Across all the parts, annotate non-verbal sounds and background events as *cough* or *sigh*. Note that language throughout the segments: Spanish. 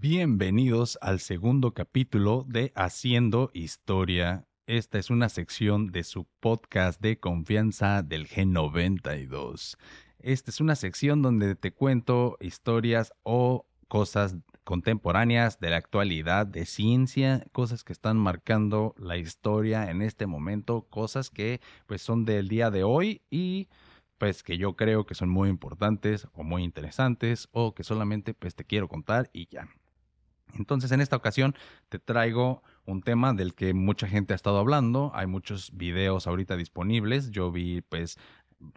Bienvenidos al segundo capítulo de Haciendo Historia. Esta es una sección de su podcast de confianza del G92. Esta es una sección donde te cuento historias o cosas contemporáneas de la actualidad, de ciencia, cosas que están marcando la historia en este momento, cosas que pues son del día de hoy y pues que yo creo que son muy importantes o muy interesantes o que solamente pues te quiero contar y ya. Entonces en esta ocasión te traigo un tema del que mucha gente ha estado hablando, hay muchos videos ahorita disponibles, yo vi pues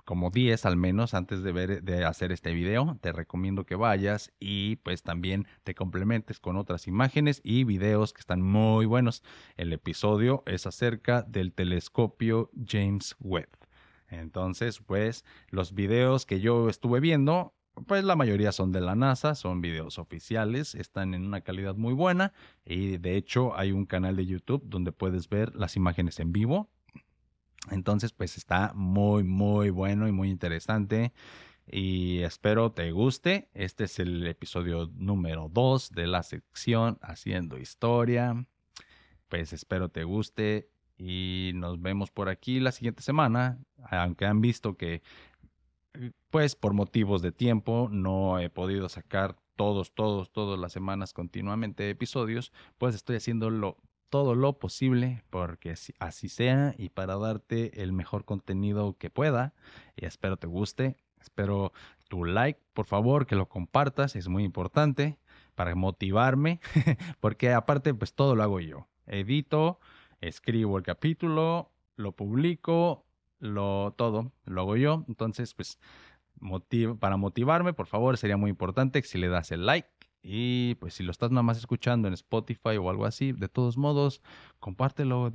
como 10 al menos antes de hacer este video. Te recomiendo que vayas y pues también te complementes con otras imágenes y videos que están muy buenos. El episodio es acerca del telescopio James Webb. Entonces, pues los videos que yo estuve viendo, pues la mayoría son de la NASA, son videos oficiales, están en una calidad muy buena y de hecho hay un canal de YouTube donde puedes ver las imágenes en vivo. Entonces, pues está muy, muy bueno y muy interesante y espero te guste. Este es el episodio número 2 de la sección Haciendo Historia. Pues espero te guste y nos vemos por aquí la siguiente semana, aunque han visto que pues por motivos de tiempo no he podido sacar todos, todos, todas las semanas continuamente episodios, pues estoy haciéndolo todo lo posible porque así sea y para darte el mejor contenido que pueda y espero te guste, espero tu like, por favor, que lo compartas, es muy importante para motivarme *laughs* porque aparte pues todo lo hago yo, edito, escribo el capítulo, lo publico, lo todo, lo hago yo. Entonces, pues, para motivarme, por favor, sería muy importante que si le das el like y pues si lo estás nada más escuchando en Spotify o algo así, de todos modos, compártelo,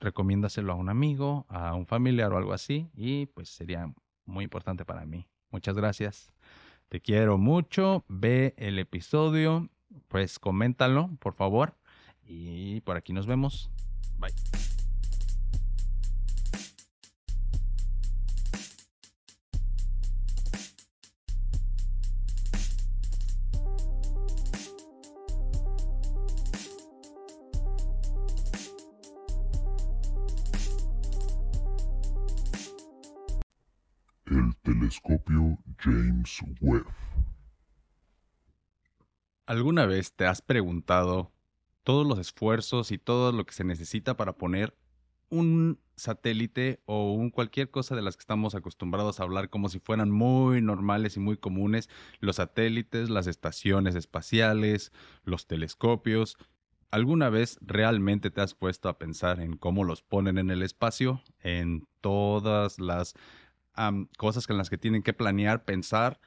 recomiéndaselo a un amigo, a un familiar o algo así y pues sería muy importante para mí. Muchas gracias. Te quiero mucho. Ve el episodio, pues coméntalo, por favor. Y por aquí nos vemos. Bye. ¿Alguna vez te has preguntado todos los esfuerzos y todo lo que se necesita para poner un satélite o un cualquier cosa de las que estamos acostumbrados a hablar como si fueran muy normales y muy comunes, los satélites, las estaciones espaciales, los telescopios. ¿Alguna vez realmente te has puesto a pensar en cómo los ponen en el espacio? En todas las cosas con las que tienen que planear, pensar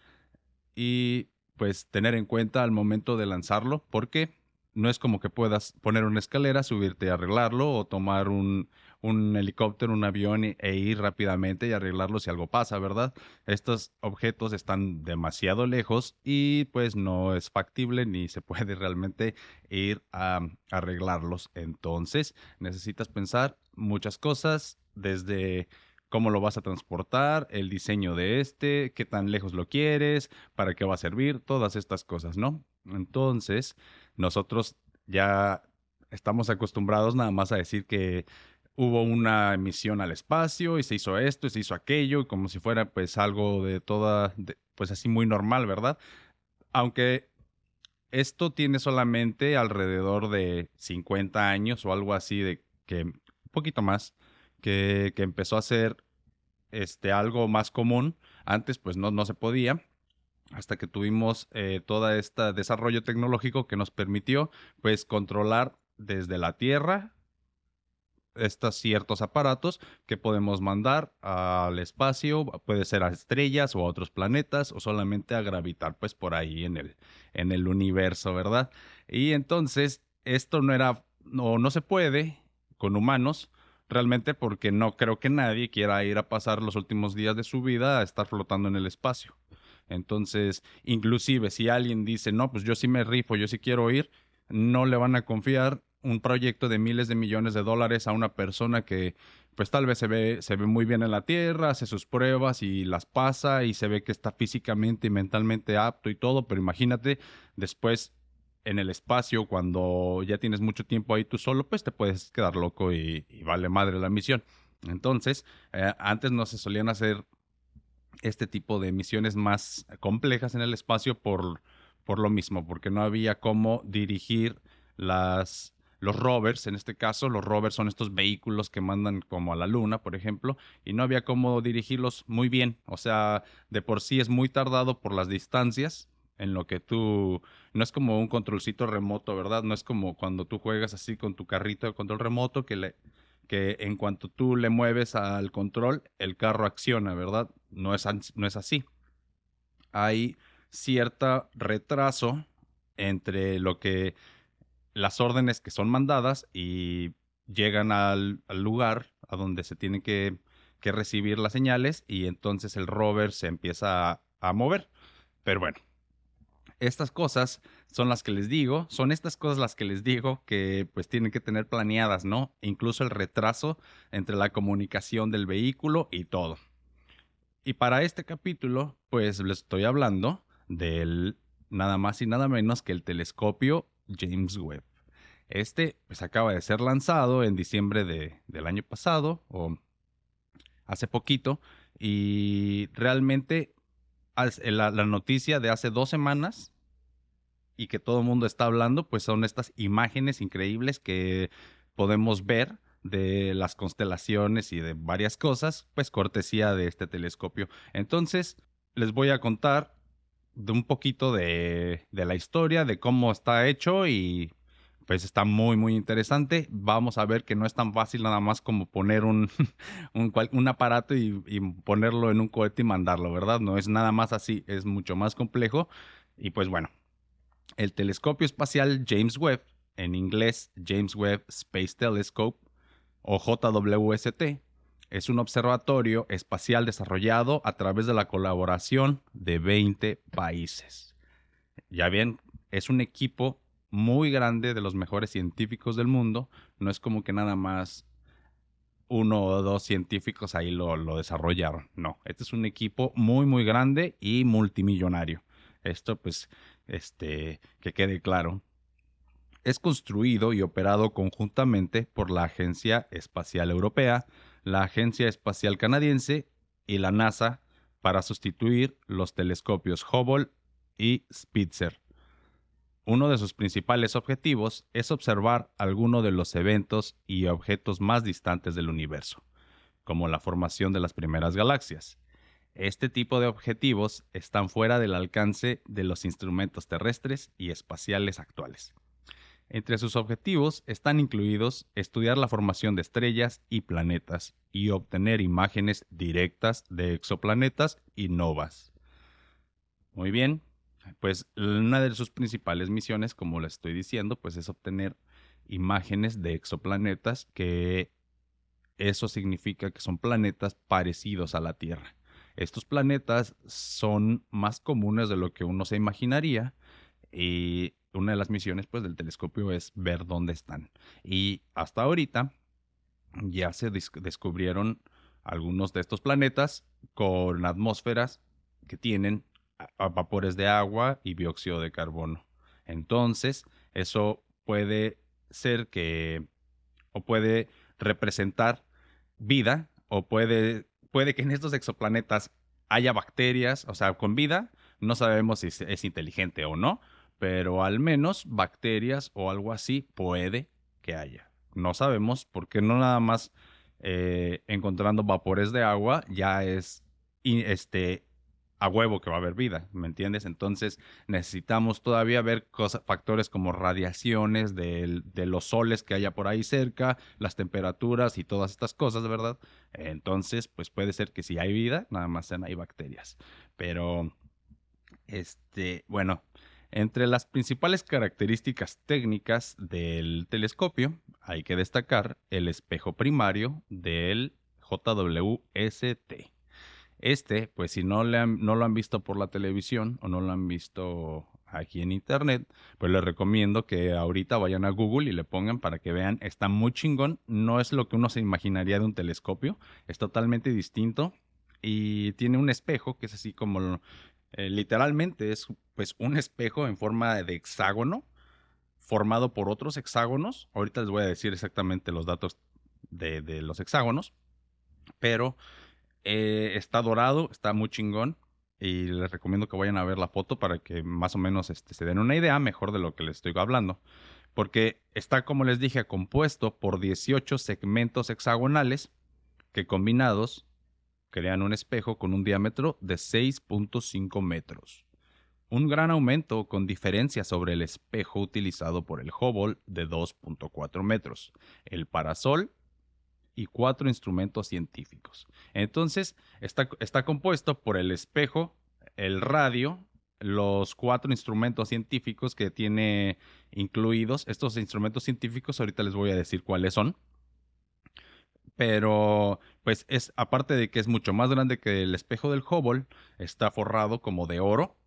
y pues tener en cuenta al momento de lanzarlo, porque no es como que puedas poner una escalera, subirte y arreglarlo, o tomar un, un helicóptero, un avión e, ir rápidamente y arreglarlo si algo pasa, ¿verdad? Estos objetos están demasiado lejos y pues no es factible ni se *laughs* puede realmente ir a arreglarlos. Entonces necesitas pensar muchas cosas desde cómo lo vas a transportar, el diseño de este, qué tan lejos lo quieres, para qué va a servir, todas estas cosas, ¿no? Entonces, nosotros ya estamos acostumbrados nada más a decir que hubo una emisión al espacio y se hizo esto y se hizo aquello, como si fuera pues algo de toda, pues así muy normal, ¿verdad? Aunque esto tiene solamente alrededor de 50 años o algo así de que, un poquito más, que, empezó a ser este, algo más común. Antes pues no, no se podía hasta que tuvimos eh, todo este desarrollo tecnológico que nos permitió pues controlar desde la Tierra estos ciertos aparatos que podemos mandar al espacio, puede ser a estrellas o a otros planetas o solamente a gravitar pues por ahí en el, en el universo, ¿verdad? Y entonces esto no era, no, no se puede con humanos, realmente porque no creo que nadie quiera ir a pasar los últimos días de su vida a estar flotando en el espacio. Entonces, inclusive si alguien dice, no, pues yo sí me rifo, yo sí quiero ir, no le van a confiar un proyecto de miles de millones de dólares a una persona que pues tal vez se ve, se ve muy bien en la Tierra, hace sus pruebas y las pasa y se ve que está físicamente y mentalmente apto y todo, pero imagínate después en el espacio, cuando ya tienes mucho tiempo ahí tú solo, pues te puedes quedar loco y, vale madre la misión. Entonces, eh, antes no se solían hacer este tipo de misiones más complejas en el espacio por, por lo mismo, porque no había cómo dirigir las, los rovers, en este caso, los rovers son estos vehículos que mandan como a la luna, por ejemplo, y no había cómo dirigirlos muy bien. O sea, de por sí es muy tardado por las distancias en lo que tú, no es como un controlcito remoto, ¿verdad? No es como cuando tú juegas así con tu carrito de control remoto que le que en cuanto tú le mueves al control, el carro acciona, ¿verdad? No es, no es así. Hay cierto retraso entre lo que las órdenes que son mandadas y llegan al, lugar a donde se tienen que, que, recibir las señales y entonces el rover se empieza a mover. Pero bueno, estas cosas son las que les digo, son estas cosas las que les digo que pues tienen que tener planeadas, ¿no? Incluso el retraso entre la comunicación del vehículo y todo. Y para este capítulo, pues les estoy hablando del nada más y nada menos que el telescopio James Webb. Este pues acaba de ser lanzado en diciembre de, del año pasado o hace poquito y realmente la, noticia de hace dos semanas y que todo el mundo está hablando, pues son estas imágenes increíbles que podemos ver de las constelaciones y de varias cosas, pues cortesía de este telescopio. Entonces, les voy a contar de un poquito de, de la historia, de cómo está hecho y pues está muy, muy interesante. Vamos a ver que no es tan fácil nada más como poner un, *laughs* un, aparato y, y, ponerlo en un cohete y mandarlo, ¿verdad? No es nada más así, es mucho más complejo. Y pues bueno, el telescopio espacial James Webb, en inglés James Webb Space Telescope o JWST, es un observatorio espacial desarrollado a través de la colaboración de 20 países. Ya bien, es un equipo muy grande de los mejores científicos del mundo. No es como que nada más uno o dos científicos ahí lo, desarrollaron. No, este es un equipo muy, muy grande y multimillonario. Esto, pues, este, que quede claro. Es construido y operado conjuntamente por la Agencia Espacial Europea, la Agencia Espacial Canadiense y la NASA para sustituir los telescopios Hubble y Spitzer uno de sus principales objetivos es observar algunos de los eventos y objetos más distantes del universo, como la formación de las primeras galaxias. Este tipo de objetivos están fuera del alcance de los instrumentos terrestres y espaciales actuales. Entre sus objetivos están incluidos estudiar la formación de estrellas y planetas y obtener imágenes directas de exoplanetas y novas. Muy bien, pues una de sus principales misiones, como le estoy diciendo, pues es obtener imágenes de exoplanetas que eso significa que son planetas parecidos a la Tierra. Estos planetas son más comunes de lo que uno se imaginaría y una de las misiones pues del telescopio es ver dónde están. Y hasta ahorita ya se descubrieron algunos de estos planetas con atmósferas que tienen vapores de agua y dióxido de carbono. Entonces, eso puede ser que, o puede representar vida, o puede, puede que en estos exoplanetas haya bacterias, o sea, con vida, no sabemos si es inteligente o no, pero al menos bacterias o algo así puede que haya. No sabemos porque no nada más eh, encontrando vapores de agua ya es este, a huevo que va a haber vida, ¿me entiendes? Entonces necesitamos todavía ver factores como radiaciones de, los soles que haya por ahí cerca, las temperaturas y todas estas cosas, ¿verdad? Entonces, pues puede ser que si hay vida, nada más sean hay bacterias. Pero, este, bueno, entre las principales características técnicas del telescopio hay que destacar el espejo primario del JWST. Este, pues si no, le no lo han visto por la televisión o no lo han visto aquí en internet, pues les recomiendo que ahorita vayan a Google y le pongan para que vean, está muy chingón, no es lo que uno se imaginaría de un telescopio, es totalmente distinto y tiene un espejo que es así como eh, literalmente es pues un espejo en forma de hexágono formado por otros hexágonos. Ahorita les voy a decir exactamente los datos de, de los hexágonos. Pero eh, está dorado, está muy chingón. Y les recomiendo que vayan a ver la foto para que más o menos este, se den una idea mejor de lo que les estoy hablando. Porque está, como les dije, compuesto por 18 segmentos hexagonales que combinados crean un espejo con un diámetro de 6.5 metros. Un gran aumento con diferencia sobre el espejo utilizado por el Hubble de 2.4 metros, el parasol y cuatro instrumentos científicos. Entonces, está, está compuesto por el espejo, el radio, los cuatro instrumentos científicos que tiene incluidos. Estos instrumentos científicos, ahorita les voy a decir cuáles son pero pues es aparte de que es mucho más grande que el espejo del Hubble, está forrado como de oro.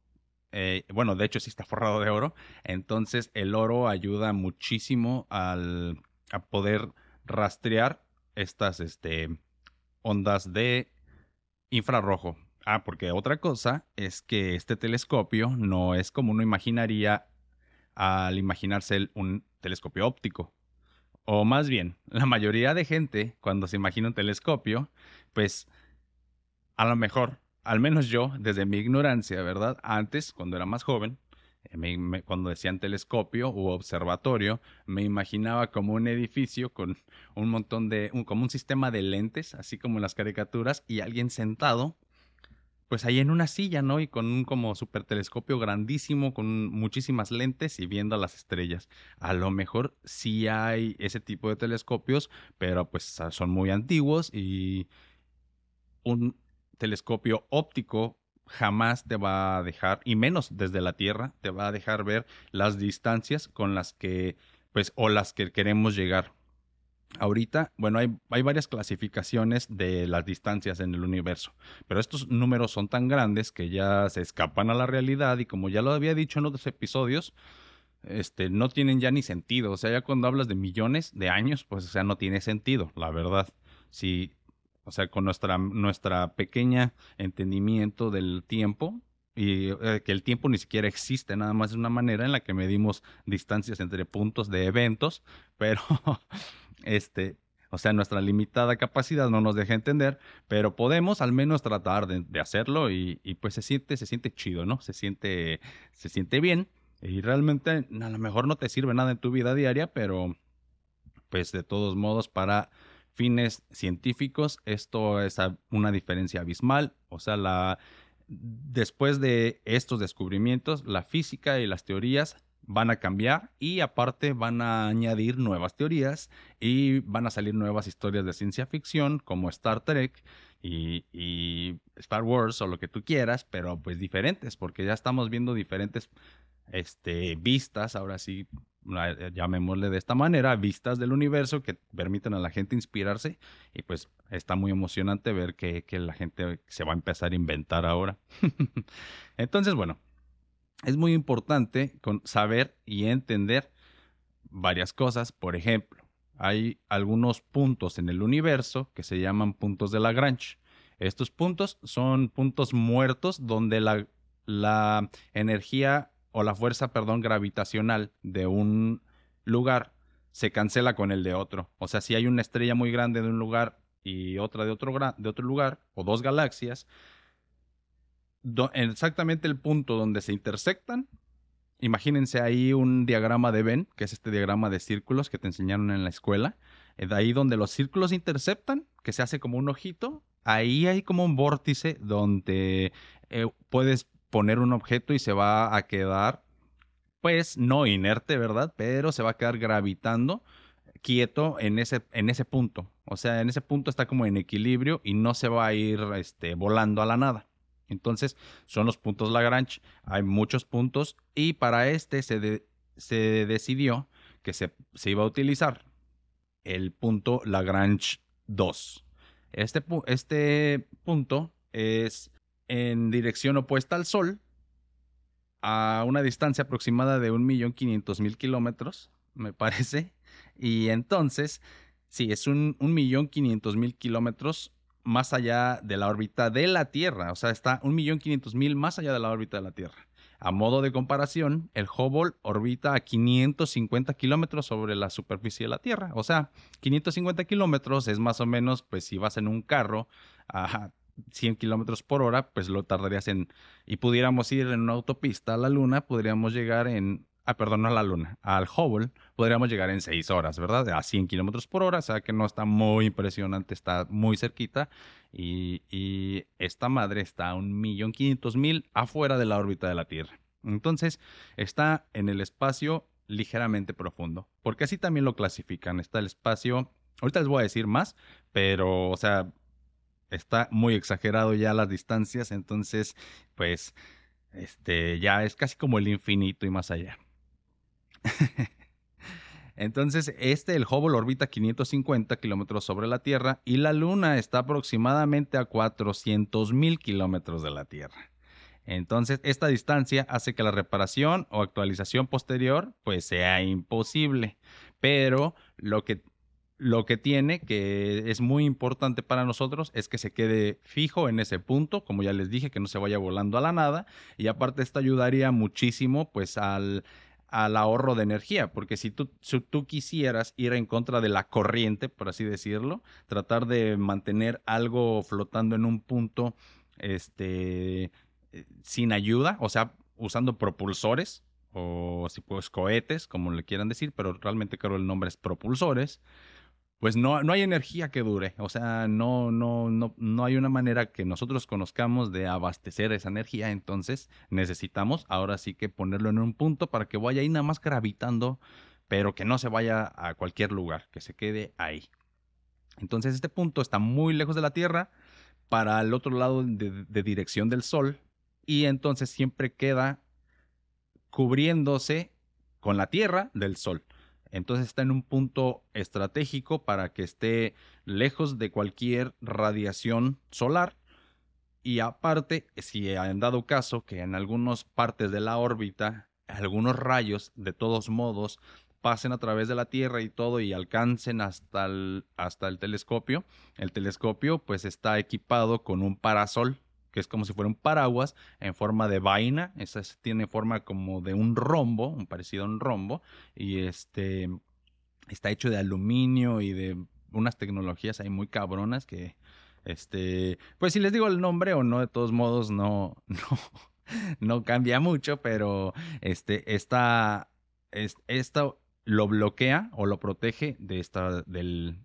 Eh, bueno, de hecho sí está forrado de oro. Entonces el oro ayuda muchísimo al, a poder rastrear estas este, ondas de infrarrojo. Ah, porque otra cosa es que este telescopio no es como uno imaginaría al imaginarse un telescopio óptico. O más bien, *laughs* la mayoría de gente, cuando se imagina un telescopio, pues a lo mejor, al menos yo, desde mi ignorancia, ¿verdad? Antes, cuando era más joven, eh, cuando decían telescopio u observatorio, me imaginaba como un edificio con un montón de, como un sistema de lentes, así como en las caricaturas, y alguien sentado pues ahí en una silla, ¿no? Y con un como super telescopio grandísimo, con muchísimas lentes y viendo las estrellas. A lo mejor sí hay ese tipo de telescopios, pero pues son muy antiguos y un telescopio óptico jamás te va a dejar, y menos desde la Tierra, te va a dejar ver las distancias con las que, pues, o las que queremos llegar. Ahorita, bueno, hay, hay, varias clasificaciones de las distancias en el universo, pero estos números son tan grandes que ya se escapan a la realidad y como ya lo había dicho en otros episodios, este, no tienen ya ni sentido. O sea, ya cuando hablas de millones de años, pues, o sea, no tiene sentido, la verdad. Si, o sea, con nuestra, nuestra pequeña entendimiento del tiempo, y eh, que el tiempo ni siquiera existe, nada más es una manera en la que medimos distancias entre puntos de eventos, *laughs* pero este, o sea, nuestra limitada capacidad no nos deja entender, pero podemos al menos tratar de, hacerlo y, pues se siente, se siente chido, ¿no? Se siente, se siente bien y realmente a lo mejor no te sirve nada en tu vida diaria, pero pues de todos modos para fines científicos esto es una diferencia abismal, o sea, la después de estos descubrimientos, la física y las teorías van a cambiar y aparte van a añadir nuevas teorías y van a salir nuevas historias de ciencia ficción como Star Trek y, Star Wars o lo que tú quieras, pero pues diferentes porque ya estamos viendo diferentes este, vistas, ahora sí, llamémosle de esta manera, vistas del universo que permiten a la gente inspirarse y pues está muy emocionante ver que, que la gente se va a empezar a inventar ahora. *laughs* Entonces, bueno, es muy importante saber y entender varias cosas. Por ejemplo, hay algunos puntos en el universo que se llaman puntos de Lagrange. Estos puntos son puntos muertos donde la, la energía o la fuerza, perdón, gravitacional de un lugar se cancela con el de otro. O sea, si hay una estrella muy grande de un lugar y otra de otro, de otro lugar, o dos galaxias, exactamente el punto donde se intersectan. Imagínense ahí un diagrama de Venn, que es este diagrama de círculos que te enseñaron en la escuela. Eh, de ahí donde los círculos interceptan, que se hace como un ojito, ahí hay como un vórtice donde eh, puedes poner un objeto y se va a quedar, pues no inerte, ¿verdad? Pero se va a quedar gravitando quieto en ese, en ese punto. O sea, en ese punto está como en equilibrio y no se va a ir este, volando a la nada. Entonces, son los puntos Lagrange. Hay muchos puntos y para este se, se decidió que se, se, iba a utilizar el punto Lagrange 2. Este, este punto es en dirección opuesta al Sol a una distancia aproximada de 1.500.000 kilómetros, me *laughs* parece. Y entonces, sí, es un 1.500.000 kilómetros más allá de la órbita de la Tierra. O sea, está un millón quinientos mil más allá de la órbita de la Tierra. A modo de comparación, el Hubble orbita a 550 kilómetros sobre la superficie de la Tierra. O sea, 550 kilómetros es más o menos, pues si vas en un carro a 100 kilómetros por hora, pues lo tardarías en... Y pudiéramos ir en una autopista a la Luna, podríamos llegar en ah, perdón, no a la Luna, al Hubble, podríamos llegar en 6 horas, ¿verdad? A 100 kilómetros por hora, o sea que no está muy impresionante, está muy cerquita. Y, y esta madre está a 1.500.000 afuera de la órbita de la Tierra. Entonces, está en el espacio ligeramente profundo, porque así también lo clasifican. Está el espacio, ahorita les voy a decir más, pero, o sea, está muy exagerado ya las distancias, entonces, pues, este, ya es casi como el infinito y más allá. *laughs* Entonces, este, el Hubble orbita 550 kilómetros sobre la Tierra y la Luna está aproximadamente a 400 mil kilómetros de la Tierra. Entonces, esta distancia hace que la reparación o actualización posterior pues sea imposible. Pero lo que, lo que tiene, que es muy importante para nosotros, es que se quede fijo en ese punto, como ya les dije, que no se vaya volando a la nada. Y aparte, esto ayudaría muchísimo pues al al ahorro de energía, porque si tú, tú quisieras ir en contra de la corriente, por así decirlo, tratar de mantener algo flotando en un punto este, sin ayuda, o sea, usando propulsores, o si pues cohetes, como le quieran decir, pero realmente creo el nombre es propulsores, pues no, no hay energía que dure. O sea, no, no, no, no hay una manera que nosotros conozcamos de abastecer esa energía. Entonces necesitamos ahora sí que ponerlo en un punto para que vaya ahí nada más gravitando, pero que no se vaya a cualquier lugar, que se quede ahí. Entonces este punto está muy lejos de la Tierra, para el otro lado de, de dirección del Sol, y entonces siempre queda cubriéndose con la Tierra del Sol. Entonces está en un punto estratégico para que esté lejos de cualquier radiación solar. Y aparte, si han dado caso que en algunas partes de la órbita, algunos rayos, de todos modos, pasen a través de la Tierra y todo y alcancen hasta el, hasta el telescopio, el telescopio pues está equipado con un parasol que es como si fuera un paraguas en forma de vaina. Esa tiene forma como de un rombo, un parecido a un rombo. Y este está hecho de aluminio y de unas tecnologías ahí muy cabronas que, este, pues si les digo el nombre o no, de todos modos no, *laughs* no, cambia mucho, pero este, esta, esto lo bloquea o lo protege de esta, del,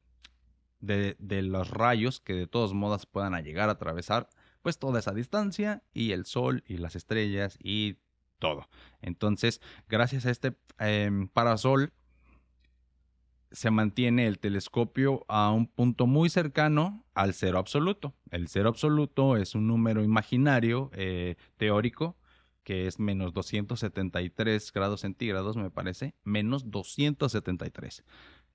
de, de, los rayos que de todos modos puedan llegar a atravesar pues toda esa distancia y el sol y las estrellas y todo. Entonces, gracias a este em, parasol, se mantiene el telescopio a un punto muy cercano al cero absoluto. El cero absoluto es un número imaginario eh, teórico que es menos 273 grados centígrados, me parece, menos 273.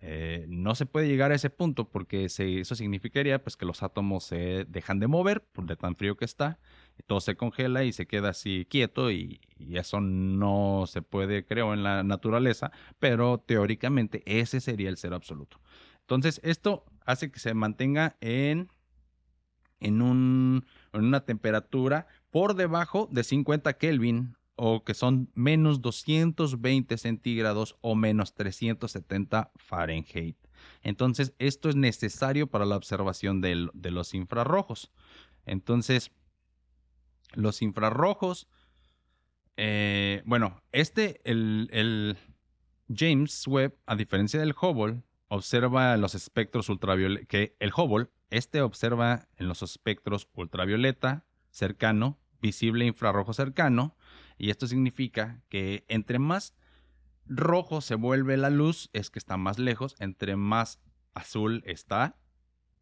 Eh, no se puede llegar a ese punto porque eso significaría pues, que los átomos se dejan de mover por de tan frío que está, todo se congela y se queda así quieto y, eso no se puede, creo, en la naturaleza, pero teóricamente ese sería el cero absoluto. Entonces, esto hace que se mantenga en, en, un, en una temperatura por debajo de 50 Kelvin o que son menos 220 centígrados o menos 370 Fahrenheit. Entonces, esto es necesario para la observación de los infrarrojos. Entonces, los infrarrojos, eh, bueno, este, el, el James Webb, a diferencia del Hubble, observa los espectros ultravioleta, que el Hubble, este observa en los espectros ultravioleta cercano, visible infrarrojo cercano, y esto significa que entre más rojo se vuelve la luz, es que está más lejos, entre más azul está,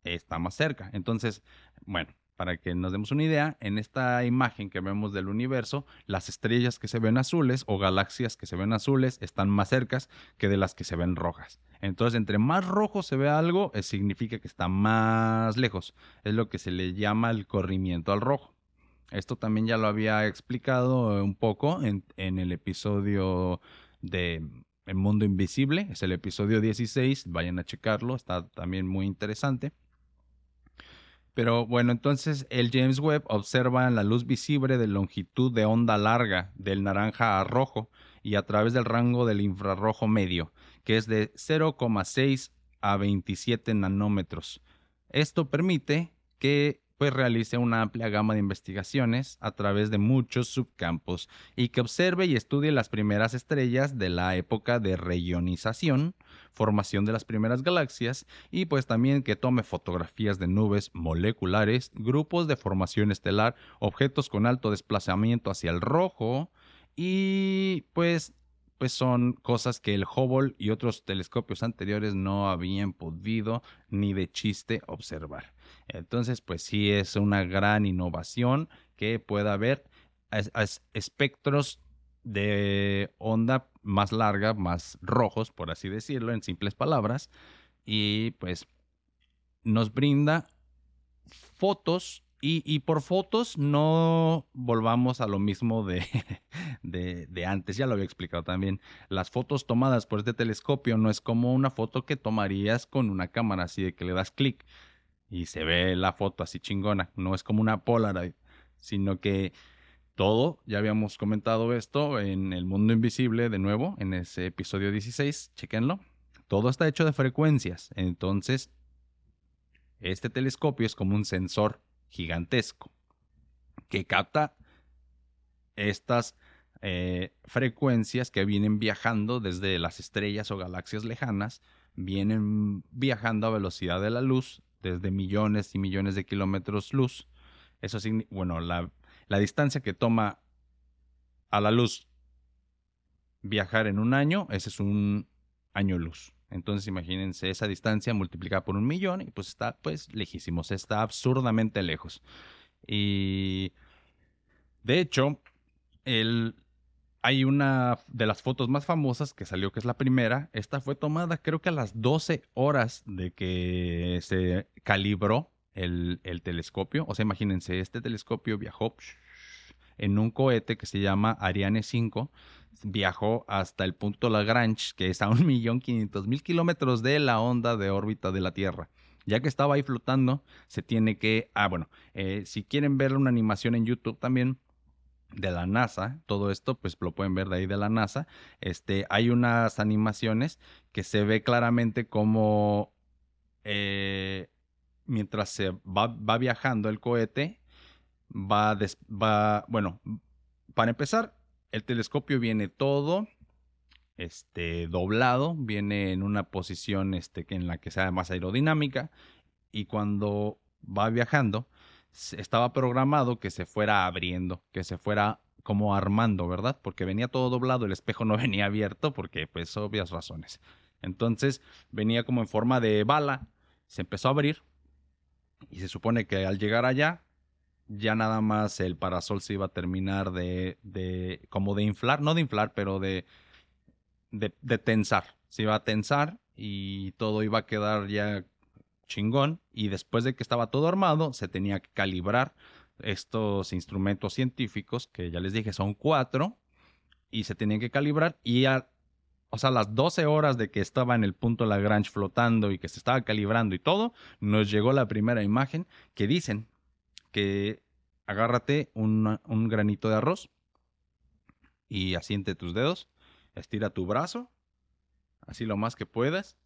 está más cerca. Entonces, bueno, para que nos demos una idea, en esta imagen que vemos del universo, las estrellas que se ven azules o galaxias que se ven azules están más cercas que de las que se ven rojas. Entonces, entre más rojo se ve algo, eh, significa que está más lejos. Es lo que se le llama el corrimiento al rojo. Esto también ya lo había explicado un poco en, el episodio de El Mundo Invisible, es el episodio 16, vayan a checarlo, está también muy interesante. Pero bueno, entonces el James Webb observa la luz visible de longitud de onda larga, del naranja a rojo, y a través del rango del infrarrojo medio, que es de 0,6 a 27 nanómetros. Esto permite que pues realice una amplia gama de investigaciones a través de muchos subcampos y que observe y estudie las primeras estrellas de la época de reionización, formación de las primeras galaxias y pues también que tome fotografías de nubes moleculares, grupos de formación estelar, objetos con alto desplazamiento hacia el rojo y pues pues son cosas que el Hubble y otros telescopios anteriores no habían podido ni de chiste observar. Entonces, pues sí es una gran innovación que pueda haber espectros de onda más larga, más rojos, por así decirlo, en simples palabras, y pues nos brinda fotos y, por fotos no volvamos a lo mismo *laughs* de, de, antes, ya lo había explicado también. Las fotos tomadas por este telescopio no es como una foto que tomarías con una cámara, así de que le das clic y se ve la foto así chingona. No es como una Polaroid, sino que todo, ya habíamos comentado esto en El Mundo Invisible de nuevo, en ese episodio 16, chequenlo. Todo está hecho de frecuencias, entonces este telescopio es como un sensor gigantesco que capta estas eh, frecuencias que vienen viajando desde las estrellas o galaxias lejanas, vienen viajando a velocidad de la luz desde millones y millones de kilómetros luz. Eso significa, bueno, la, la distancia que toma a la luz viajar en un año, ese es un año luz. Entonces imagínense esa distancia multiplicada por un millón y pues está pues lejísimos, está absurdamente lejos. Y de hecho, el, hay una de las fotos más famosas que salió, que es la primera. Esta fue tomada creo que a las 12 horas de que se calibró el, el telescopio. O sea, imagínense, este telescopio viajó en un cohete que se llama Ariane 5 viajó hasta el punto Lagrange, que es a 1.500.000 *laughs* kilómetros de la onda de órbita de la Tierra. Ya que estaba ahí flotando, se tiene que... Ah, bueno, eh, si quieren ver una animación en YouTube también de la NASA, todo esto pues lo pueden ver de ahí de la NASA, este, hay unas animaciones que se ve claramente como eh, mientras se va, va, viajando el cohete, va, va, bueno, para empezar, el telescopio viene todo este, doblado, viene en una posición este, en la que sea más aerodinámica y cuando va viajando estaba programado que se fuera abriendo, que se fuera como armando, ¿verdad? Porque venía todo doblado, el espejo no *laughs* venía abierto porque pues obvias razones. Entonces venía como en forma de bala, se empezó a abrir y se supone que al llegar allá ya nada más el parasol se iba a terminar de, de como de inflar, no de inflar, pero de, de, tensar. Se iba a tensar y todo iba a quedar ya chingón. Y después de que estaba todo armado, se tenía que calibrar estos instrumentos científicos, que ya les dije son cuatro, y se tenían que calibrar. Y a, o sea, las 12 horas de que estaba en el punto Lagrange flotando y que se estaba calibrando y todo, nos llegó la primera imagen que dicen que agárrate un, granito de arroz y asiente tus dedos, estira tu brazo, así lo más que puedas,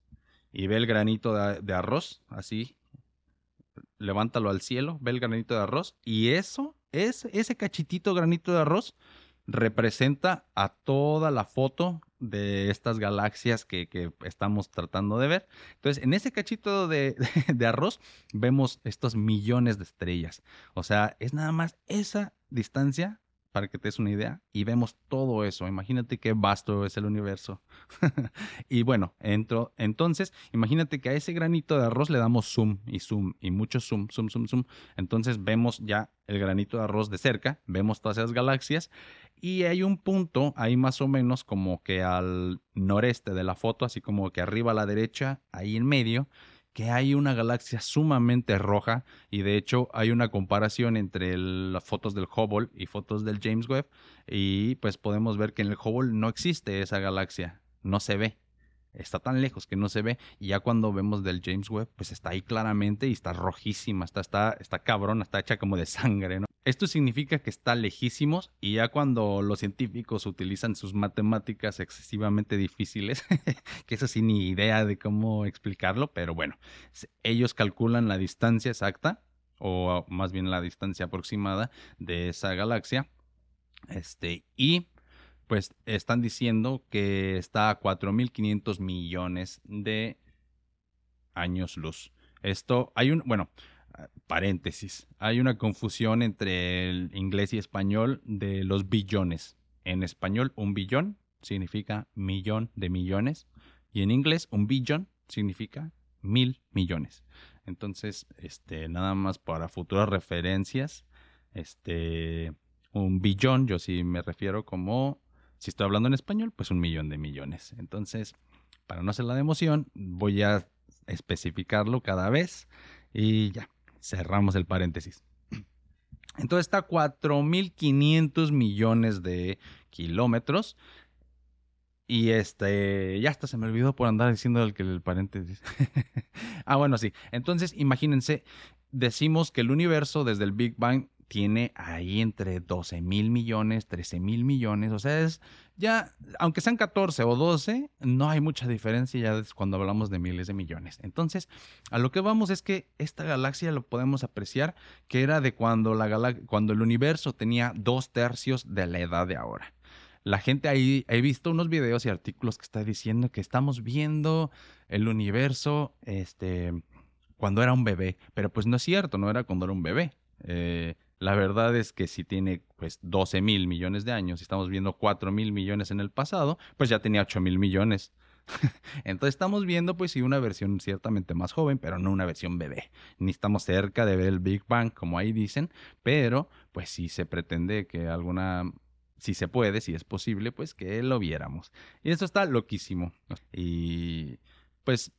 y ve el granito de, arroz, así, levántalo al cielo, ve el granito de arroz, y eso, es, ese cachitito granito de arroz, representa a toda la foto de estas galaxias que, estamos tratando de ver. Entonces, en ese cachito de, *laughs* de, arroz vemos estos millones de estrellas. O sea, es nada más esa distancia para que te des una idea y vemos todo eso. Imagínate qué vasto es el universo. *laughs* y bueno, entro, entonces, imagínate que a ese granito de arroz le damos zoom y zoom y mucho zoom, zoom, zoom, zoom. Entonces vemos ya el granito de arroz de cerca, vemos todas esas galaxias y hay un punto ahí más o menos como que al noreste de la foto, así como que arriba a la derecha, ahí en medio, que hay una galaxia sumamente roja y de hecho hay una comparación entre las fotos del Hubble y fotos del James Webb y pues podemos ver que en el Hubble no existe esa galaxia, no se ve. está tan lejos que no se ve. Y ya cuando vemos del James Webb, pues está ahí claramente y está rojísima, está, está, está cabrón, está hecha como de sangre, ¿no? Esto significa que está lejísimos y ya cuando los científicos utilizan sus matemáticas excesivamente difíciles, *laughs* que eso sí ni idea de cómo explicarlo, pero bueno, ellos calculan la distancia exacta o más bien la distancia aproximada de esa galaxia. Este, y pues están diciendo que está a 4.500 millones de años luz. Esto, hay un, bueno, paréntesis, hay una confusión entre el inglés y español de los billones. En español, un billón significa millón de millones y en inglés, un billón significa mil millones. Entonces, este, nada más para futuras referencias, este, un billón, yo sí me refiero como, si estoy hablando en español, pues un millón de millones. Entonces, para no hacer la de voy a especificarlo cada vez y ya, cerramos el paréntesis. Entonces está a 4.500 millones de kilómetros. Y este, ya hasta se me olvidó por andar diciendo el paréntesis. *laughs* ah, bueno, sí. Entonces, imagínense, decimos que el universo desde el Big Bang tiene ahí entre 12 mil millones, 13 mil millones. O sea, es ya, aunque sean 14 o 12, no hay mucha diferencia ya cuando hablamos de miles de millones. Entonces, a lo que vamos es que esta galaxia lo podemos apreciar que era de cuando, la cuando el universo tenía dos tercios de la edad de ahora la gente ahí, he visto unos videos y artículos que está diciendo que estamos viendo el universo este, cuando era un bebé, pero pues no es cierto, no era cuando era un bebé. Eh, la verdad es que si tiene pues 12 mil millones de años estamos viendo 4 mil millones en el pasado, pues ya tenía 8 mil millones. *laughs* Entonces estamos viendo pues sí una versión ciertamente más joven, pero no una versión bebé. Ni estamos cerca de ver el Big Bang como ahí dicen, pero pues sí se pretende que alguna si se puede, si es posible, pues que lo viéramos. Y eso está loquísimo. Y pues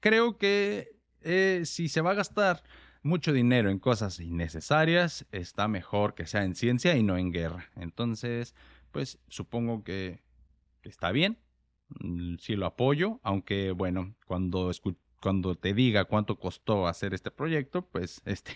creo que eh, si se va a gastar mucho dinero en cosas innecesarias, está mejor que sea en ciencia y no en guerra. Entonces, pues supongo que, está bien. Mm, sí lo apoyo, aunque bueno, cuando cuando te diga cuánto costó hacer este proyecto, pues, *laughs* este,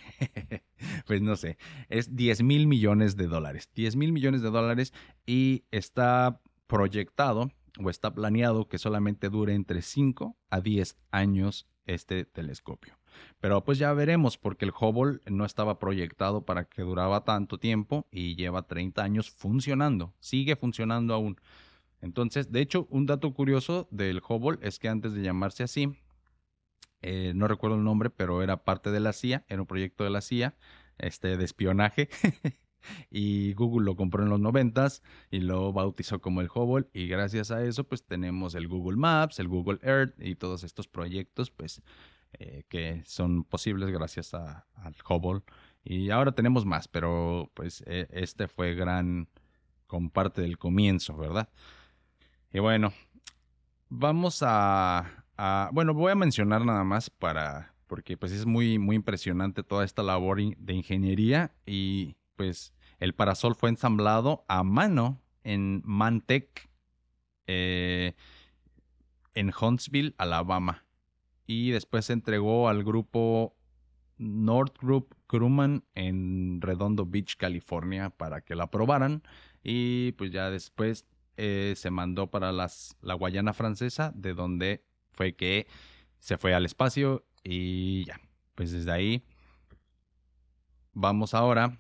pues no sé, es 10 mil millones de dólares. 10 mil millones de dólares y está proyectado o está planeado que solamente dure entre 5 a 10 años este telescopio. Pero pues ya veremos porque el Hubble no estaba proyectado para que duraba tanto tiempo y lleva 30 años funcionando, sigue funcionando aún. Entonces, de hecho, un dato curioso del Hubble es que antes de llamarse así, eh, no recuerdo el nombre, pero era parte de la CIA, era un proyecto de la CIA, este, de espionaje. *laughs* y Google lo compró en los noventas y lo bautizó como el Hubble y gracias a eso pues tenemos el Google Maps, el Google Earth y todos estos proyectos pues eh, que son posibles gracias al Hubble y ahora tenemos más pero pues e, este fue gran con parte del comienzo verdad y bueno vamos a bueno, voy a mencionar nada más para, porque pues es muy, muy impresionante toda esta labor de ingeniería y pues el parasol fue ensamblado a mano en Mantec, eh, en Huntsville, Alabama. Y después se entregó al grupo North Group Grumman en Redondo Beach, California, para que la aprobaran. Y pues ya después eh, se mandó para las, la Guayana francesa, de donde fue que se fue al espacio y ya, pues desde ahí vamos ahora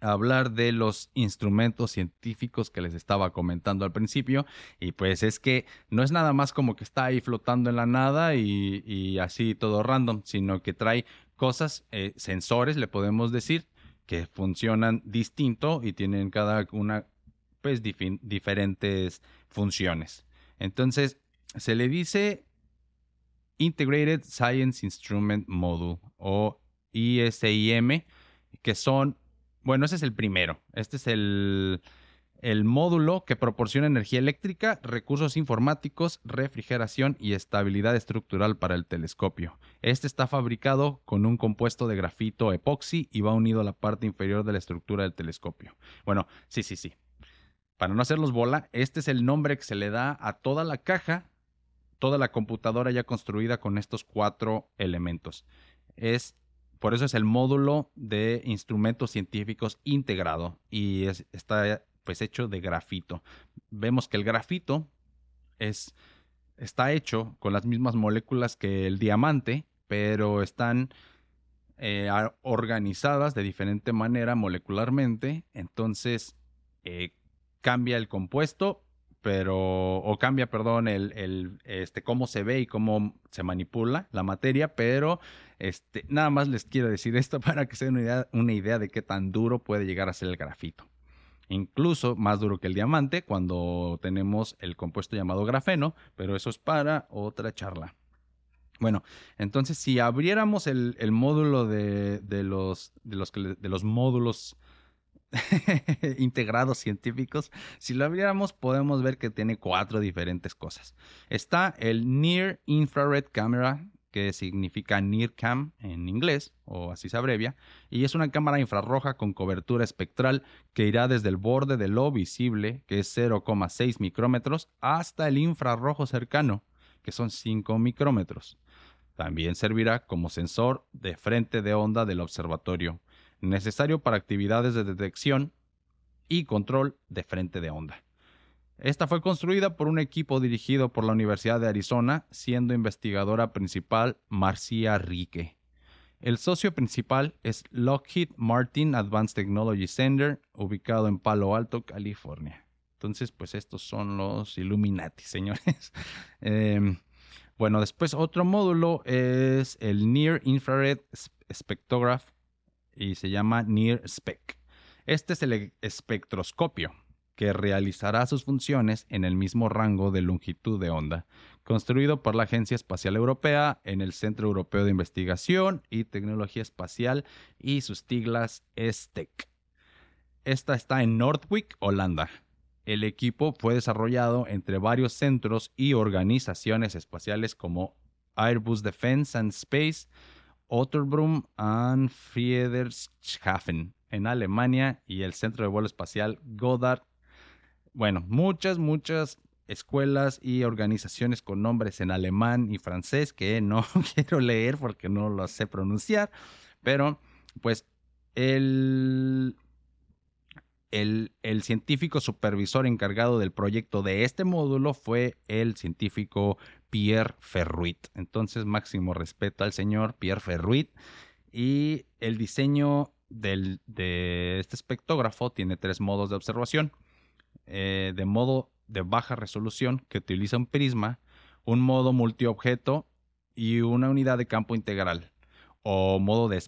hablar de los instrumentos científicos que les estaba comentando al principio y pues es que no es nada más como que está ahí flotando en la nada y, así todo random, sino que trae cosas, eh, sensores le podemos decir, que funcionan distinto y tienen cada una pues diferentes funciones. Entonces, se le dice Integrated Science Instrument Module o ISIM, que son, bueno, ese es el primero. Este es el, el módulo que proporciona energía eléctrica, recursos informáticos, refrigeración y estabilidad estructural para el telescopio. Este está fabricado con un compuesto de grafito epoxi y va unido a la parte inferior de la estructura del telescopio. Bueno, sí, sí, sí. Para no hacerlos bola, este es el nombre que se le da a toda la caja toda la computadora ya construida con estos cuatro elementos. Es por eso es el módulo de instrumentos científicos integrado y está pues hecho de grafito. Vemos que el grafito es, está hecho con las mismas moléculas que el diamante, pero están eh, organizadas de diferente manera molecularmente. Entonces eh, cambia el compuesto, pero o cambia, perdón, el, este cómo se ve y cómo se manipula la materia, pero este nada más les quiero decir esto *laughs* para que se den una idea, una idea de qué tan duro puede llegar a ser el grafito. Incluso más duro que el diamante cuando tenemos el compuesto llamado grafeno, pero eso es para otra charla. Bueno, entonces si abriéramos el, módulo de, los, de, los, de los módulos *laughs* integrados científicos, si lo abriéramos podemos ver que tiene cuatro diferentes cosas. Está el Near Infrared Camera, que significa NIRCam en inglés, o así se abrevia, y es una cámara infrarroja con cobertura espectral que irá desde el borde de lo visible, que es 0,6 micrómetros, hasta el infrarrojo cercano, que son 5 micrómetros. También servirá como sensor de frente de onda del observatorio, necesario para actividades de detección y control de frente de onda. Esta fue construida por un equipo dirigido por la Universidad de Arizona, siendo investigadora principal Marcia Rique. El socio principal es Lockheed Martin Advanced Technology Center, ubicado en Palo Alto, California. Entonces, pues estos son los Illuminati, *laughs* señores. Em, bueno, después otro módulo es el Near Infrared Spectrograph y se llama Near. Este es el espectroscopio que realizará sus funciones en el mismo rango de longitud de onda, construido por la Agencia Espacial Europea en el Centro Europeo de Investigación y Tecnología Espacial y sus siglas STEC. Esta está en Northwick, Holanda. El equipo fue desarrollado entre varios centros y organizaciones espaciales como Airbus Defence and Space, Otterbrum and Friedrichshafen en Alemania y el Centro de Vuelo Espacial Goddard. Bueno, muchas, muchas escuelas y organizaciones con nombres en alemán y francés que no *laughs* quiero leer porque no lo sé pronunciar, pero pues el el, científico supervisor encargado del proyecto de este módulo fue el científico Pierre Ferruit. Entonces, máximo respeto al señor Pierre Ferruit. Y el diseño de este espectógrafo tiene tres modos de observación. Eh, de modo de baja resolución, que utiliza un prisma, un modo multiobjeto y una unidad de campo integral, o modo de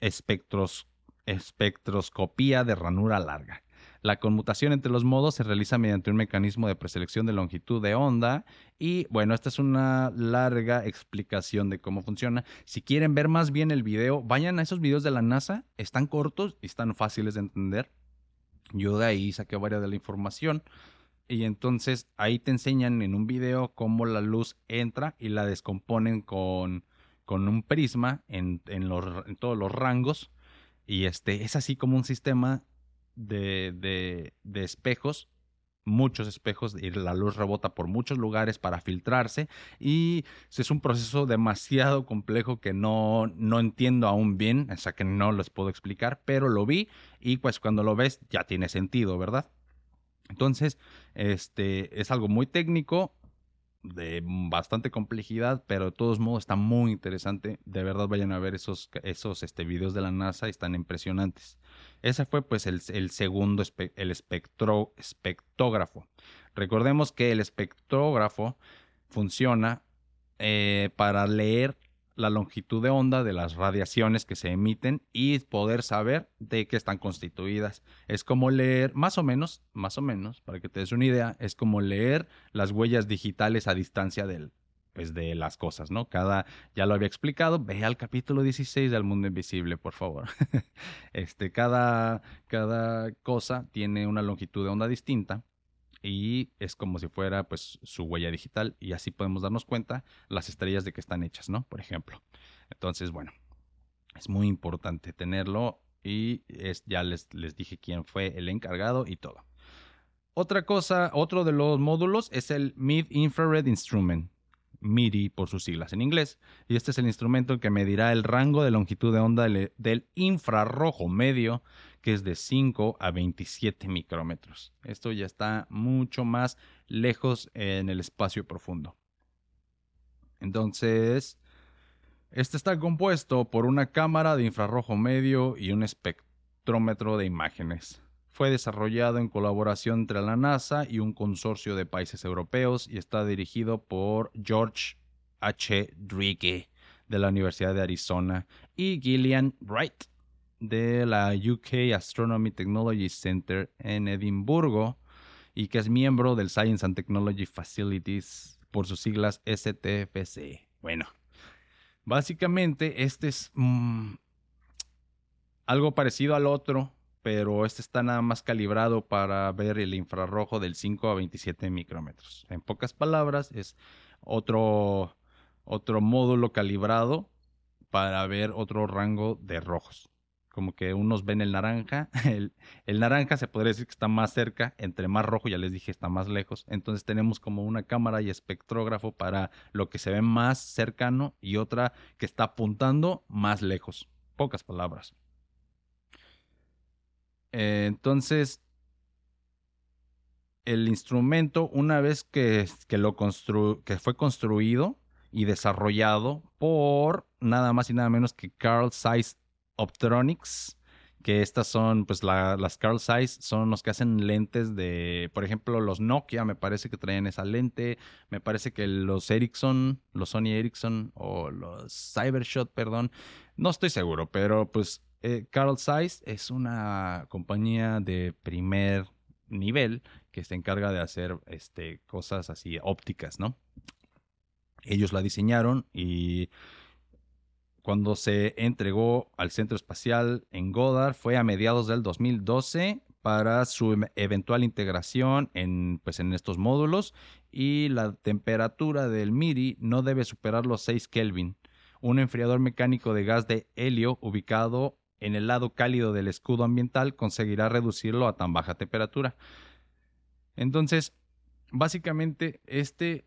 espectros espectroscopía de ranura larga. La conmutación entre los modos se realiza mediante un mecanismo de preselección de longitud de onda y bueno, esta es una larga explicación de cómo funciona. Si quieren ver más bien el video, vayan a esos videos de la NASA, están cortos y están fáciles de entender. Yo de ahí saqué varias de la información y entonces ahí te enseñan en un video cómo la luz entra y la descomponen con, con un prisma en, en, en todos los rangos y este, es así como un sistema de, de, espejos muchos espejos y la luz rebota por muchos lugares para filtrarse y es un proceso demasiado complejo que no, no entiendo aún bien, o sea que no les puedo explicar, pero lo vi y pues cuando lo ves ya tiene sentido, ¿verdad? Entonces, este es algo muy técnico, de bastante complejidad, pero de todos modos está muy interesante. De verdad vayan a ver esos, esos este, videos de la NASA, están impresionantes. Ese fue pues el, segundo, el espectro, espectógrafo. Recordemos que el espectrógrafo funciona eh, para leer la longitud de onda de las radiaciones que se emiten y poder saber de qué están constituidas. Es como leer, más o menos, más o menos, para que te des una idea, es como leer las huellas digitales a distancia del, pues de las cosas, ¿no? Cada, ya lo había explicado, ve al capítulo 16 del mundo invisible, por favor. *laughs* este, cada, cada cosa tiene una longitud de onda distinta y es como si fuera pues su huella digital y así podemos darnos cuenta las estrellas de que están hechas, ¿no? Por ejemplo. Entonces, bueno, es muy importante tenerlo y es, ya les, les dije quién fue el encargado y todo. Otra cosa, otro de los módulos es el Mid Infrared Instrument. MIRI por sus siglas en inglés, y este es el instrumento que medirá el rango de longitud de onda del, infrarrojo medio, que es de 5 a 27 micrómetros. Esto ya está mucho más lejos en el espacio profundo. Entonces, este está compuesto por una cámara de infrarrojo medio y un espectrómetro de imágenes. Fue desarrollado en colaboración entre la NASA y un consorcio de países europeos y está dirigido por George H. Drigge de la Universidad de Arizona y Gillian Wright de la UK Astronomy Technology Center en Edimburgo y que es miembro del Science and Technology Facilities por sus siglas STFC. Bueno, básicamente este es mm, algo parecido al otro pero este está nada más calibrado para ver el infrarrojo del 5 a 27 micrómetros. En pocas palabras, es otro, otro módulo calibrado para ver otro rango de rojos. Como que unos ven el naranja, *laughs* el, el, naranja se podría decir que está más cerca, entre más rojo, ya les dije, está más lejos. Entonces tenemos como una cámara y espectrógrafo para lo que se ve más cercano y otra que está apuntando más lejos. Pocas palabras. Eh, entonces, el instrumento, una vez que, que lo que fue construido y desarrollado por nada más y nada menos que Carl Zeiss Optronics, que estas son, pues las Carl Zeiss son los que hacen lentes de, por ejemplo, los Nokia, me parece que traían esa lente, me parece que los Ericsson, los Sony Ericsson o los Cybershot, perdón, no estoy seguro, pero pues eh, Carl Zeiss es una compañía de primer nivel que se encarga de hacer este, cosas así ópticas, ¿no? Ellos la diseñaron y cuando se entregó al centro espacial en Goddard fue a mediados del 2012 para su em, eventual integración en, pues, en estos módulos y la temperatura del MIRI no debe superar los 6 Kelvin. Un enfriador mecánico de gas de helio ubicado en el lado cálido del escudo ambiental conseguirá reducirlo a tan baja temperatura. Entonces, básicamente este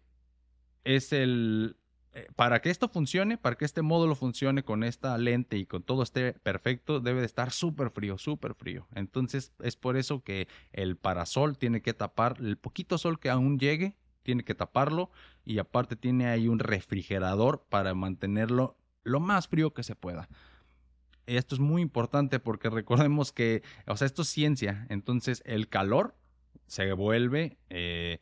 es el... Eh, para que esto funcione, para que este módulo funcione con esta lente y con todo esté perfecto, debe de estar súper frío, súper frío. Entonces es por eso que el parasol tiene que tapar el poquito sol que aún llegue, tiene que taparlo y aparte tiene ahí un refrigerador para mantenerlo lo más frío que se pueda esto es muy importante porque recordemos que, o sea, esto es ciencia, entonces el calor se vuelve, eh,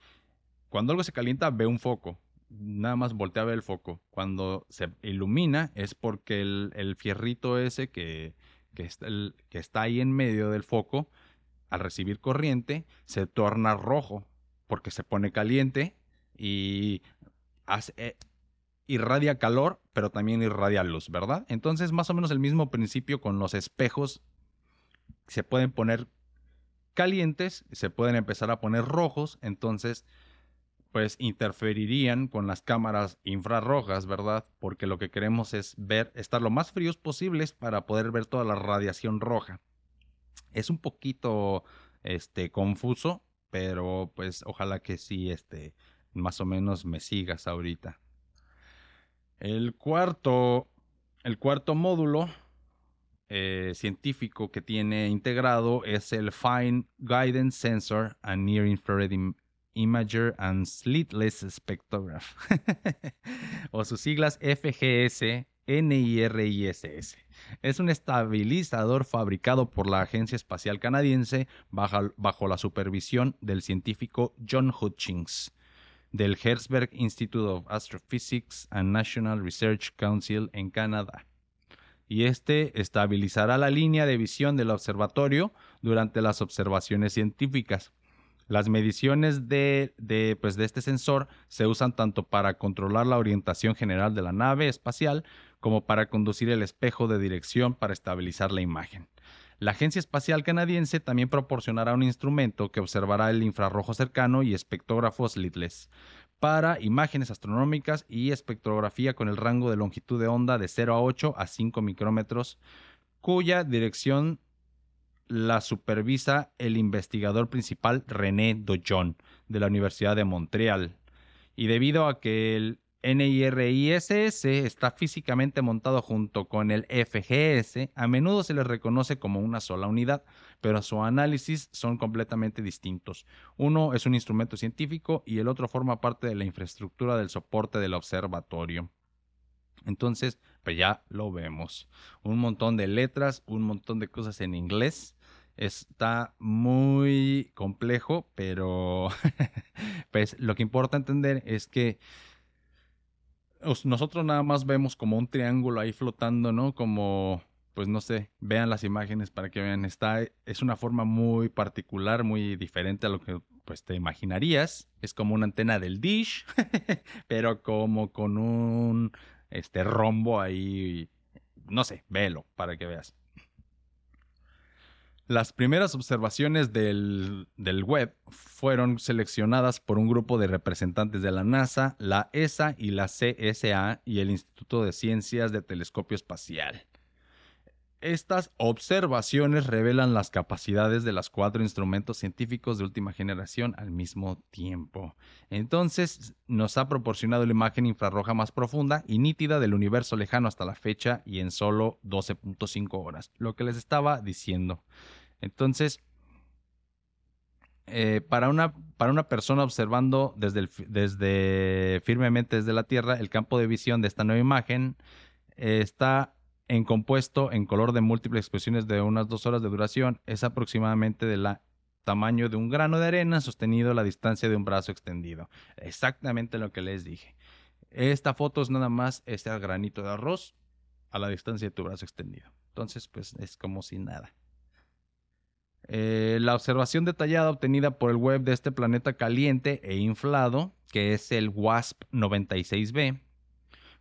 cuando algo se calienta, ve un foco, nada más voltea a ver el foco. Cuando se ilumina es porque el, fierrito ese que, que está ahí en medio del foco, al recibir corriente, se torna rojo porque se pone caliente y hace, eh, irradia calor, pero también irradia luz, ¿verdad? Entonces, más o menos el mismo principio con los espejos. Se pueden poner calientes, se pueden empezar a poner rojos, entonces, pues interferirían con las cámaras infrarrojas, ¿verdad? Porque lo que queremos es ver, estar lo más fríos posibles para poder ver toda la radiación roja. Es un poquito, este, confuso, pero pues ojalá que sí, este, más o menos me sigas ahorita. El cuarto, el cuarto módulo eh, científico que tiene integrado es el Fine Guidance Sensor and Near Infrared Imager and Slitless Spectrograph, *laughs* o sus siglas FGS NIRISS. Es un estabilizador fabricado por la Agencia Espacial Canadiense bajo la supervisión del científico John Hutchings del Herzberg Institute of Astrophysics and National Research Council en Canadá. Y este estabilizará la línea de visión del observatorio durante las observaciones científicas. Las mediciones de, de, pues de este sensor se usan tanto para controlar la orientación general de la nave espacial como para conducir el espejo de dirección para estabilizar la imagen. La Agencia Espacial Canadiense también proporcionará un instrumento que observará el infrarrojo cercano y espectrógrafos slitless para imágenes astronómicas y espectrografía con el rango de longitud de onda de 0 a 8 a 5 micrómetros, cuya dirección la supervisa el investigador principal René Dojon de la Universidad de Montreal. Y debido a que el NIRISS está físicamente montado junto con el FGS, a menudo se les reconoce como una sola unidad, pero su análisis son completamente distintos. Uno es un instrumento científico y el otro forma parte de la infraestructura del soporte del observatorio. Entonces, pues ya lo vemos. Un montón de letras, un montón de cosas en inglés. Está muy complejo, pero *laughs* pues lo que importa entender es que nosotros nada más vemos como un triángulo ahí flotando, ¿no? Como, pues no sé, vean las imágenes para que vean. Está, es una forma muy particular, muy diferente a lo que pues te imaginarías. Es como una antena del dish, *laughs* pero como con un este rombo ahí. No sé, velo para que veas. Las primeras observaciones del, web fueron seleccionadas por un grupo de representantes de la NASA, la ESA y la CSA y el Instituto de Ciencias de Telescopio Espacial. Estas observaciones revelan las capacidades de los cuatro instrumentos científicos de última generación al mismo tiempo. Entonces, nos ha proporcionado la imagen infrarroja más profunda y nítida del universo lejano hasta la fecha y en solo 12.5 horas, lo que les estaba diciendo. Entonces, eh, para, una, para una persona observando desde, desde firmemente desde la Tierra, el campo de visión de esta nueva imagen eh, está en compuesto en color de múltiples expresiones de unas dos horas de duración. Es aproximadamente del tamaño de un grano de arena sostenido a la distancia de un brazo extendido. Exactamente lo que les dije. Esta foto es nada más este granito de arroz a la distancia de tu brazo extendido. Entonces, pues es como si nada. Eh, la observación detallada obtenida por el web de este planeta caliente e inflado, que es el WASP 96b,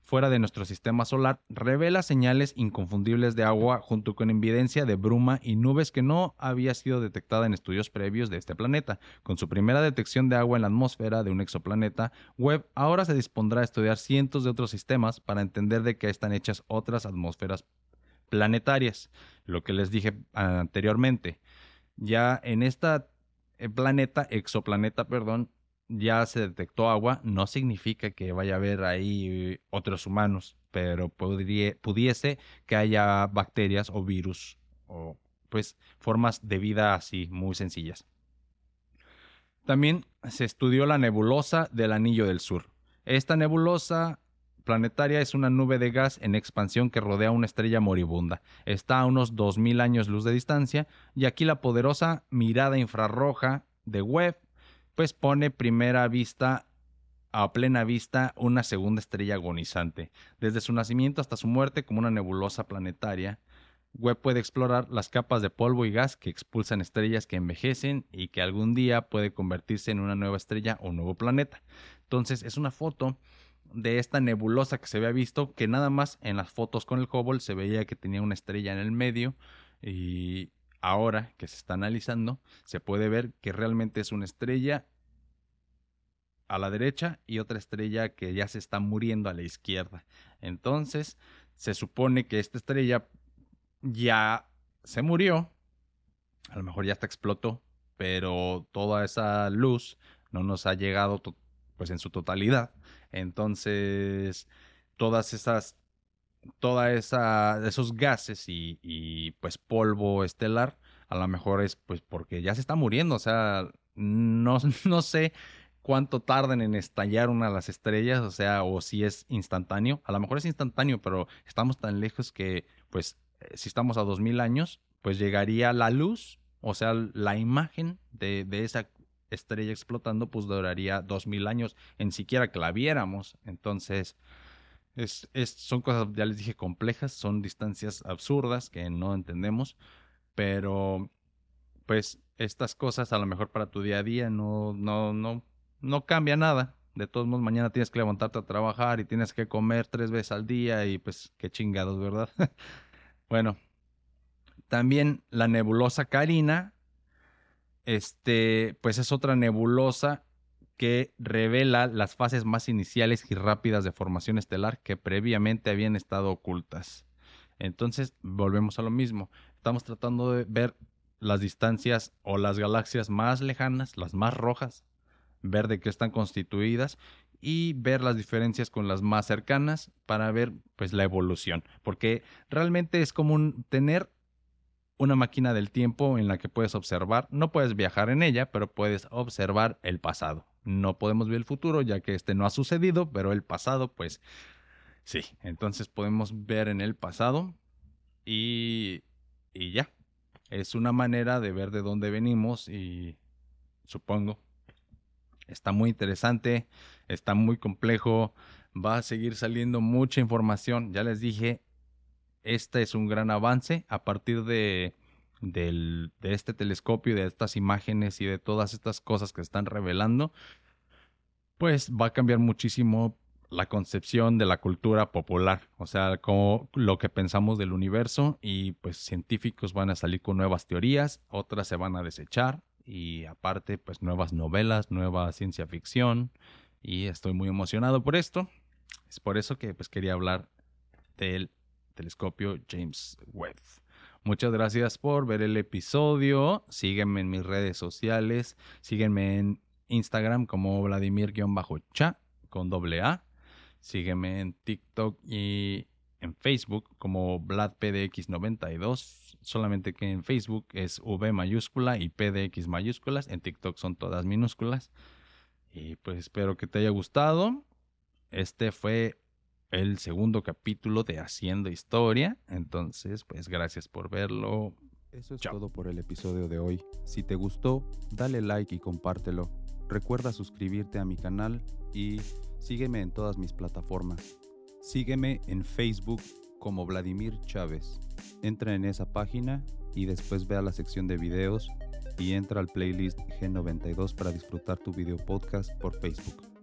fuera de nuestro sistema solar, revela señales inconfundibles de agua junto con evidencia de bruma y nubes que no había sido detectada en estudios previos de este planeta. Con su primera detección de agua en la atmósfera de un exoplaneta, Webb ahora se dispondrá a estudiar cientos de otros sistemas para entender de qué están hechas otras atmósferas planetarias. Lo que les dije anteriormente ya en esta eh, planeta, exoplaneta, perdón, ya se detectó agua, no significa que vaya a haber ahí otros humanos, pero pudiese que haya bacterias o virus o pues formas de vida así muy sencillas. También se estudió la nebulosa del Anillo del Sur. Esta nebulosa planetaria es una nube de gas en expansión que rodea una estrella moribunda. Está a unos 2.000 años luz de distancia y aquí la poderosa mirada infrarroja de Webb pues pone primera vista a plena vista una segunda estrella agonizante. Desde su nacimiento hasta su muerte como una nebulosa planetaria, Webb puede explorar las capas de polvo y gas que expulsan estrellas que envejecen y que algún día puede convertirse en una nueva estrella o nuevo planeta. Entonces es una foto de esta nebulosa que se había visto, que nada más en las fotos con el Hubble se veía que tenía una estrella en el medio y ahora que se está analizando se puede ver que realmente es una estrella a la derecha y otra estrella que ya se está muriendo a la izquierda. Entonces se supone que esta estrella ya se murió, a lo mejor ya está explotó, pero toda esa luz no nos ha llegado pues en su totalidad. Entonces, todas esas, toda esa, esos gases y, pues polvo estelar, a lo mejor es pues porque ya se está muriendo, o sea, no, *laughs* no sé cuánto tarden en estallar una de las estrellas, o sea, o si es instantáneo, a lo mejor es instantáneo, pero estamos tan lejos que pues eh, si estamos a 2000 años, pues llegaría la luz, o sea, la imagen de, de esa estrella explotando, pues duraría dos mil años en siquiera que la viéramos. Entonces, es, es, son cosas, ya les dije, complejas, son distancias absurdas que no entendemos, pero pues estas cosas a lo mejor para tu día a día no, no, no, no cambia nada. De todos modos, mañana tienes que levantarte a trabajar y tienes que comer tres veces al día y pues qué chingados, ¿verdad? *laughs* bueno, también la nebulosa Carina este, pues es otra nebulosa que revela las fases más iniciales y rápidas de formación estelar que previamente habían estado ocultas. Entonces, volvemos a lo mismo. Estamos tratando de ver las distancias o las galaxias más lejanas, las más rojas, ver de qué están constituidas y ver las diferencias con las más cercanas para ver pues la evolución, porque realmente es como tener una máquina del tiempo en la que puedes observar, no puedes viajar en ella, pero puedes observar el pasado. No podemos ver el futuro ya que este no ha sucedido, pero el pasado pues sí, entonces podemos ver en el pasado y, y ya. Es una manera de ver de dónde venimos y supongo. Está muy interesante, está muy complejo, va a seguir saliendo mucha información. Ya les dije, este es un gran avance a partir de, este telescopio de estas imágenes y de todas estas cosas que están revelando. Pues va a cambiar muchísimo la concepción de la cultura popular, o sea, como lo que pensamos del universo y pues científicos van a salir con nuevas teorías, otras se van a desechar y aparte pues nuevas novelas, nueva ciencia ficción y estoy muy emocionado por esto. Es por eso que pues quería hablar del telescopio James Webb. Muchas gracias por ver el episodio. Sígueme en mis redes sociales. Sígueme en Instagram como Vladimir-cha con doble A. Sígueme en TikTok y en Facebook como VladPDX92. Solamente que en Facebook es V mayúscula y PDX mayúsculas. En TikTok son todas minúsculas. Y pues espero que te haya gustado. Este fue el segundo capítulo de Haciendo Historia. Entonces, pues gracias por verlo. Eso es todo por el episodio de hoy. Si te gustó, dale like y compártelo. Recuerda suscribirte a mi canal y sígueme en todas mis plataformas. Sígueme en Facebook como Vladimir Chávez. Entra en esa página y después ve a la sección de videos y entra al playlist G92 para disfrutar tu video podcast por Facebook.